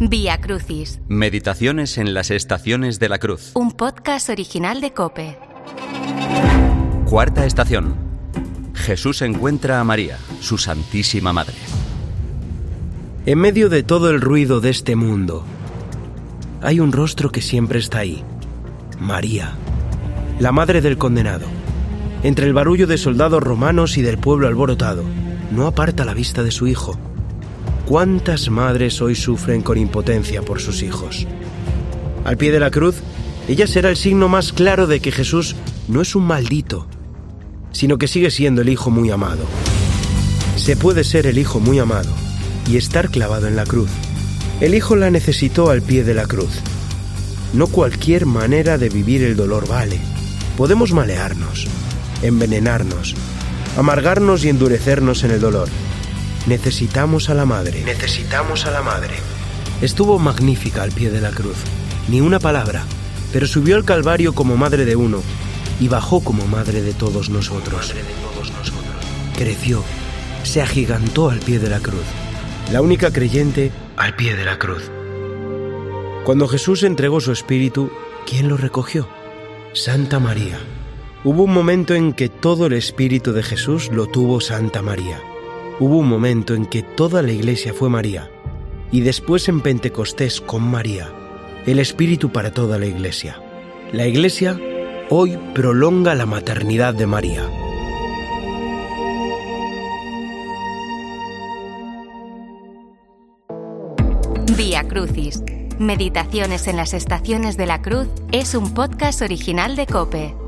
Vía Crucis, Meditaciones en las estaciones de la cruz. un podcast original de Cope. Cuarta estación. Jesús encuentra a María, su Santísima Madre. En medio de todo el ruido de este mundo, hay un rostro que siempre está ahí. María, la madre del condenado. Entre el barullo de soldados romanos y del pueblo alborotado, no aparta la vista de su hijo. ¿Cuántas madres hoy sufren con impotencia por sus hijos? Al pie de la cruz, ella será el signo más claro de que Jesús no es un maldito, sino que sigue siendo el hijo muy amado. Se puede ser el hijo muy amado y estar clavado en la cruz. El hijo la necesitó al pie de la cruz. No cualquier manera de vivir el dolor vale. Podemos malearnos, envenenarnos, amargarnos y endurecernos en el dolor. Necesitamos a la madre. Necesitamos a la madre. Estuvo magnífica al pie de la cruz. Ni una palabra, pero subió al Calvario como madre de uno y bajó como madre de todos nosotros. Creció, se agigantó al pie de la cruz. La única creyente al pie de la cruz. Cuando Jesús entregó su espíritu, ¿quién lo recogió? Santa María. Hubo un momento en que todo el espíritu de Jesús lo tuvo Santa María. Hubo un momento en que toda la iglesia fue María. Y después en Pentecostés con María. El espíritu para toda la iglesia. La iglesia hoy prolonga la maternidad de María. Vía Crucis, Meditaciones en las estaciones de la cruz es un podcast original de Cope.